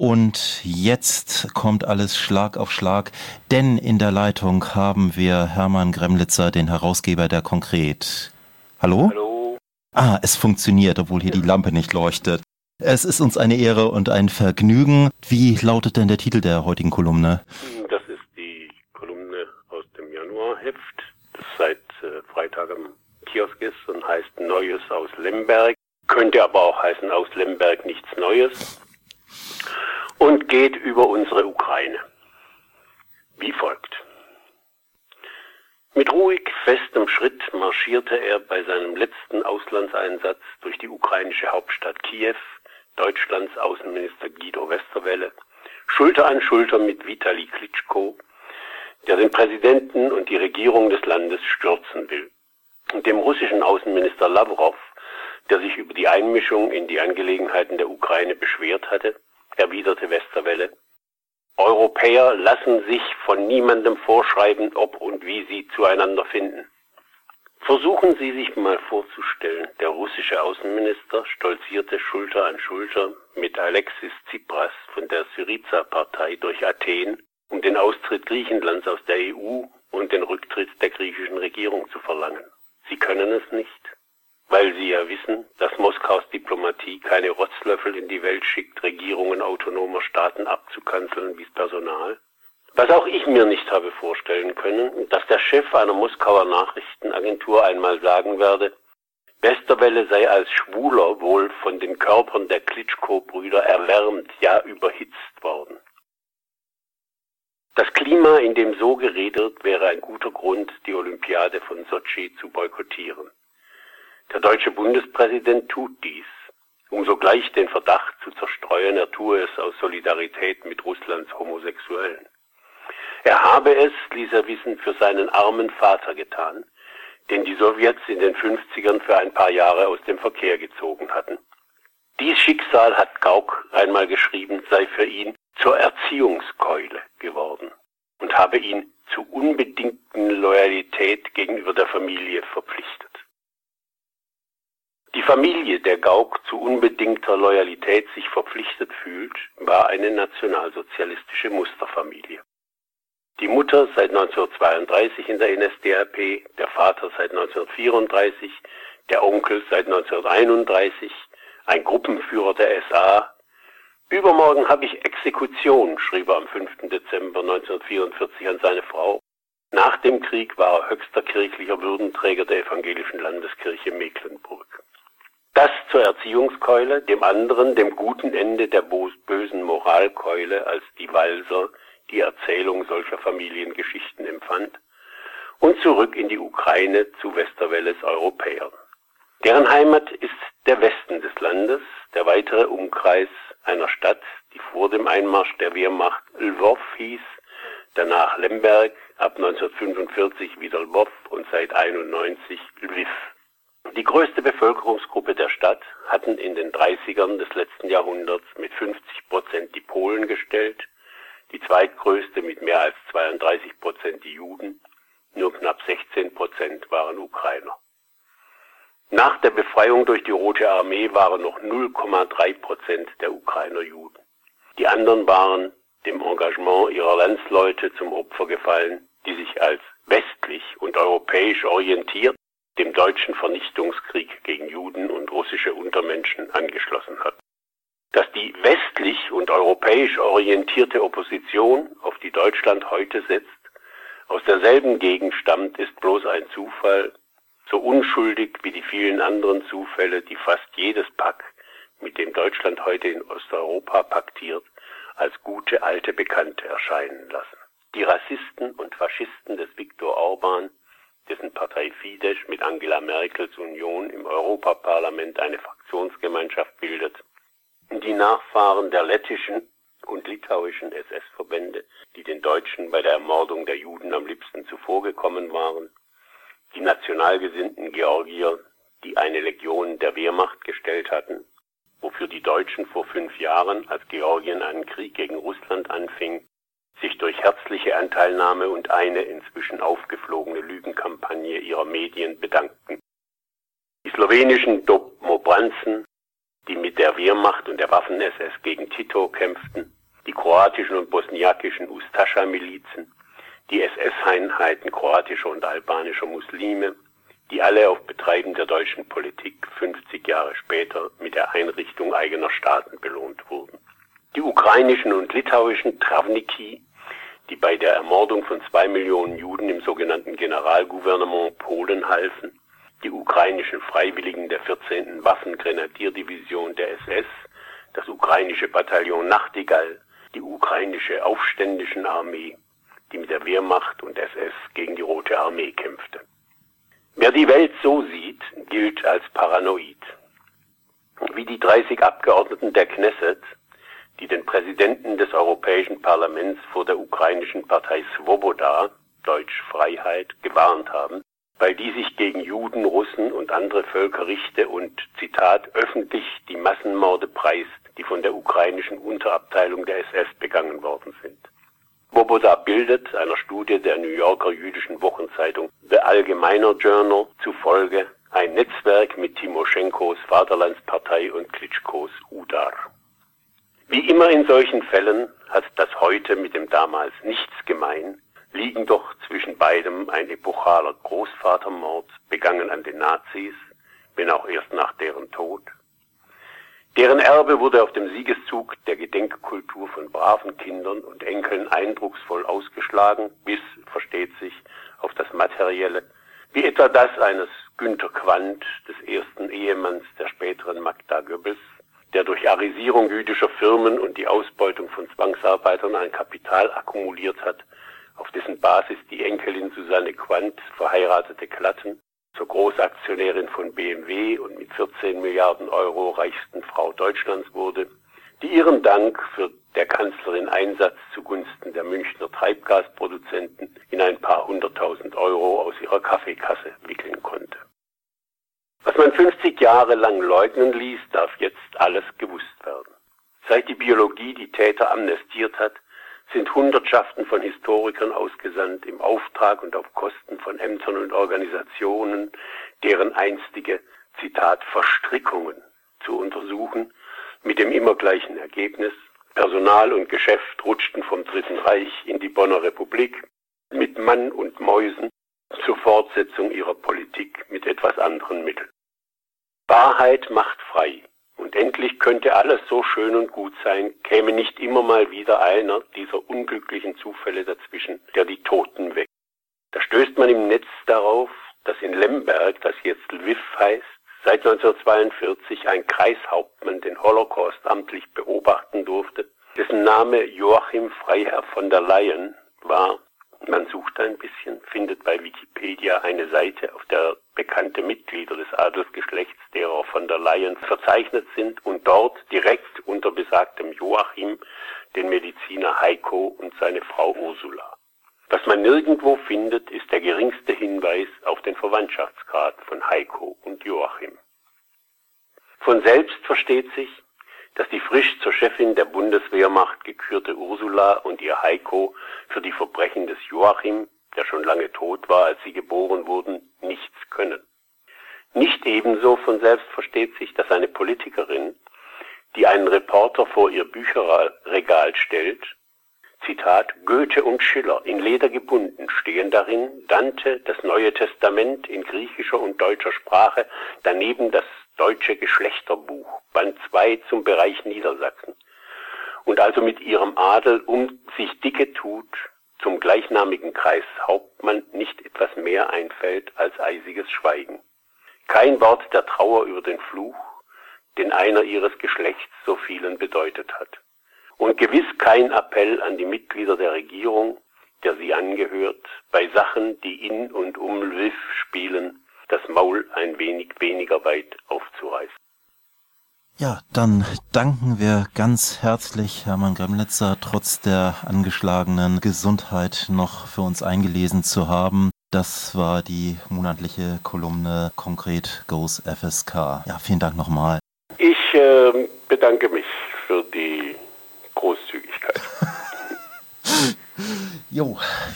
Und jetzt kommt alles Schlag auf Schlag, denn in der Leitung haben wir Hermann Gremlitzer, den Herausgeber der Konkret. Hallo? Hallo. Ah, es funktioniert, obwohl hier die Lampe nicht leuchtet. Es ist uns eine Ehre und ein Vergnügen. Wie lautet denn der Titel der heutigen Kolumne? Das ist die Kolumne aus dem Januarheft, das seit äh, Freitag am Kiosk ist und heißt Neues aus Lemberg. Könnte aber auch heißen aus Lemberg nichts Neues über unsere Ukraine. Wie folgt. Mit ruhig festem Schritt marschierte er bei seinem letzten Auslandseinsatz durch die ukrainische Hauptstadt Kiew, Deutschlands Außenminister Guido Westerwelle, Schulter an Schulter mit Vitali Klitschko, der den Präsidenten und die Regierung des Landes stürzen will, und dem russischen Außenminister Lavrov, der sich über die Einmischung in die Angelegenheiten der Ukraine beschwert hatte, erwiderte Westerwelle. Europäer lassen sich von niemandem vorschreiben, ob und wie sie zueinander finden. Versuchen Sie sich mal vorzustellen, der russische Außenminister stolzierte Schulter an Schulter mit Alexis Tsipras von der Syriza-Partei durch Athen, um den Austritt Griechenlands aus der EU und den Rücktritt der griechischen Regierung zu verlangen. Sie können es nicht weil sie ja wissen, dass Moskaus Diplomatie keine Rotzlöffel in die Welt schickt, Regierungen autonomer Staaten abzukanzeln wie's Personal. Was auch ich mir nicht habe vorstellen können, dass der Chef einer Moskauer Nachrichtenagentur einmal sagen werde, Westerwelle sei als Schwuler wohl von den Körpern der Klitschko-Brüder erwärmt, ja überhitzt worden. Das Klima, in dem so geredet, wäre ein guter Grund, die Olympiade von Sochi zu boykottieren. Der deutsche Bundespräsident tut dies, um sogleich den Verdacht zu zerstreuen, er tue es aus Solidarität mit Russlands Homosexuellen. Er habe es, ließ er wissen, für seinen armen Vater getan, den die Sowjets in den 50ern für ein paar Jahre aus dem Verkehr gezogen hatten. Dies Schicksal, hat Gauck einmal geschrieben, sei für ihn zur Erziehungskeule geworden und habe ihn zu unbedingten Loyalität gegenüber der Familie verpflichtet. Die Familie, der Gauck zu unbedingter Loyalität sich verpflichtet fühlt, war eine nationalsozialistische Musterfamilie. Die Mutter seit 1932 in der NSDAP, der Vater seit 1934, der Onkel seit 1931, ein Gruppenführer der SA. Übermorgen habe ich Exekution, schrieb er am 5. Dezember 1944 an seine Frau. Nach dem Krieg war er höchster kirchlicher Würdenträger der evangelischen Landeskirche Mecklenburg. Das zur Erziehungskeule, dem anderen dem guten Ende der bösen Moralkeule, als die Walser die Erzählung solcher Familiengeschichten empfand, und zurück in die Ukraine zu Westerwelles Europäern. Deren Heimat ist der Westen des Landes, der weitere Umkreis einer Stadt, die vor dem Einmarsch der Wehrmacht Lwów hieß, danach Lemberg, ab 1945 wieder Lwów und seit 91 Lviv. Die größte Bevölkerungsgruppe der Stadt hatten in den 30ern des letzten Jahrhunderts mit 50 Prozent die Polen gestellt, die zweitgrößte mit mehr als 32 Prozent die Juden, nur knapp 16 Prozent waren Ukrainer. Nach der Befreiung durch die Rote Armee waren noch 0,3 Prozent der Ukrainer Juden. Die anderen waren dem Engagement ihrer Landsleute zum Opfer gefallen, die sich als westlich und europäisch orientiert dem deutschen Vernichtungskrieg gegen Juden und russische Untermenschen angeschlossen hat. Dass die westlich und europäisch orientierte Opposition, auf die Deutschland heute setzt, aus derselben Gegend stammt, ist bloß ein Zufall, so unschuldig wie die vielen anderen Zufälle, die fast jedes Pack, mit dem Deutschland heute in Osteuropa paktiert, als gute alte Bekannte erscheinen lassen. Die Rassisten und Faschisten des Viktor Orban dessen Partei Fidesz mit Angela Merkels Union im Europaparlament eine Fraktionsgemeinschaft bildet, die Nachfahren der lettischen und litauischen SS-Verbände, die den Deutschen bei der Ermordung der Juden am liebsten zuvorgekommen waren, die nationalgesinnten Georgier, die eine Legion der Wehrmacht gestellt hatten, wofür die Deutschen vor fünf Jahren, als Georgien einen Krieg gegen Russland anfing, sich durch herzliche Anteilnahme und eine inzwischen aufgeflogene Lügenkampagne ihrer Medien bedankten. Die slowenischen Dobmobranzen, die mit der Wehrmacht und der Waffen-SS gegen Tito kämpften, die kroatischen und bosniakischen Ustascha-Milizen, die SS-Einheiten kroatischer und albanischer Muslime, die alle auf Betreiben der deutschen Politik 50 Jahre später mit der Einrichtung eigener Staaten belohnt wurden. Die ukrainischen und litauischen Travniki, die bei der Ermordung von zwei Millionen Juden im sogenannten Generalgouvernement Polen halfen, die ukrainischen Freiwilligen der 14. Waffengrenadierdivision der SS, das ukrainische Bataillon Nachtigall, die ukrainische Aufständischen Armee, die mit der Wehrmacht und SS gegen die Rote Armee kämpfte. Wer die Welt so sieht, gilt als paranoid. Wie die 30 Abgeordneten der Knesset, die den Präsidenten des Europäischen Parlaments vor der ukrainischen Partei Svoboda, Deutsch Freiheit, gewarnt haben, weil die sich gegen Juden, Russen und andere Völker richte und, Zitat, öffentlich die Massenmorde preist, die von der ukrainischen Unterabteilung der SS begangen worden sind. Woboda bildet einer Studie der New Yorker jüdischen Wochenzeitung The Allgemeiner Journal zufolge ein Netzwerk mit Timoschenkos Vaterlandspartei und Klitschkos Udar. Wie immer in solchen Fällen hat das heute mit dem damals nichts gemein, liegen doch zwischen beidem ein epochaler Großvatermord, begangen an den Nazis, wenn auch erst nach deren Tod, Deren Erbe wurde auf dem Siegeszug der Gedenkkultur von braven Kindern und Enkeln eindrucksvoll ausgeschlagen, bis, versteht sich, auf das Materielle, wie etwa das eines Günter Quandt, des ersten Ehemanns der späteren Magda Goebbels, der durch Arisierung jüdischer Firmen und die Ausbeutung von Zwangsarbeitern ein Kapital akkumuliert hat, auf dessen Basis die Enkelin Susanne Quandt verheiratete Klatten zur Großaktionärin von BMW und mit 14 Milliarden Euro reichsten Frau Deutschlands wurde, die ihren Dank für der Kanzlerin Einsatz zugunsten der Münchner Treibgasproduzenten in ein paar hunderttausend Euro aus ihrer Kaffeekasse wickeln konnte. Was man 50 Jahre lang leugnen ließ, darf jetzt alles gewusst werden. Seit die Biologie die Täter amnestiert hat, sind Hundertschaften von Historikern ausgesandt im Auftrag und auf Kosten von Ämtern und Organisationen, deren einstige, Zitat, Verstrickungen zu untersuchen, mit dem immer gleichen Ergebnis, Personal und Geschäft rutschten vom Dritten Reich in die Bonner Republik mit Mann und Mäusen zur Fortsetzung ihrer Politik mit etwas anderen Mitteln. Wahrheit macht frei, und endlich könnte alles so schön und gut sein, käme nicht immer mal wieder einer dieser unglücklichen Zufälle dazwischen, der die Toten weckt. Da stößt man im Netz darauf, dass in Lemberg, das jetzt Lviv heißt, seit 1942 ein Kreishauptmann den Holocaust amtlich beobachten durfte, dessen Name Joachim Freiherr von der Leyen war man sucht ein bisschen, findet bei Wikipedia eine Seite, auf der bekannte Mitglieder des Adelsgeschlechts derer von der Leyen verzeichnet sind und dort direkt unter besagtem Joachim den Mediziner Heiko und seine Frau Ursula. Was man nirgendwo findet, ist der geringste Hinweis auf den Verwandtschaftsgrad von Heiko und Joachim. Von selbst versteht sich, dass die frisch zur Chefin der Bundeswehrmacht gekürte Ursula und ihr Heiko für die Verbrechen des Joachim, der schon lange tot war, als sie geboren wurden, nichts können. Nicht ebenso von selbst versteht sich, dass eine Politikerin, die einen Reporter vor ihr Bücherregal stellt, Zitat, Goethe und Schiller in Leder gebunden stehen darin, Dante, das Neue Testament in griechischer und deutscher Sprache, daneben das Deutsche Geschlechterbuch, Band 2 zum Bereich Niedersachsen. Und also mit ihrem Adel um sich dicke tut, zum gleichnamigen Kreis Hauptmann nicht etwas mehr einfällt als eisiges Schweigen. Kein Wort der Trauer über den Fluch, den einer ihres Geschlechts so vielen bedeutet hat. Und gewiss kein Appell an die Mitglieder der Regierung, der sie angehört, bei Sachen, die in und um Lviv spielen, das Maul ein wenig weniger weit aufzureißen. Ja, dann danken wir ganz herzlich Hermann Gremlitzer, trotz der angeschlagenen Gesundheit noch für uns eingelesen zu haben. Das war die monatliche Kolumne Konkret Goes FSK. Ja, vielen Dank nochmal. Ich äh, bedanke mich für die Großzügigkeit. jo,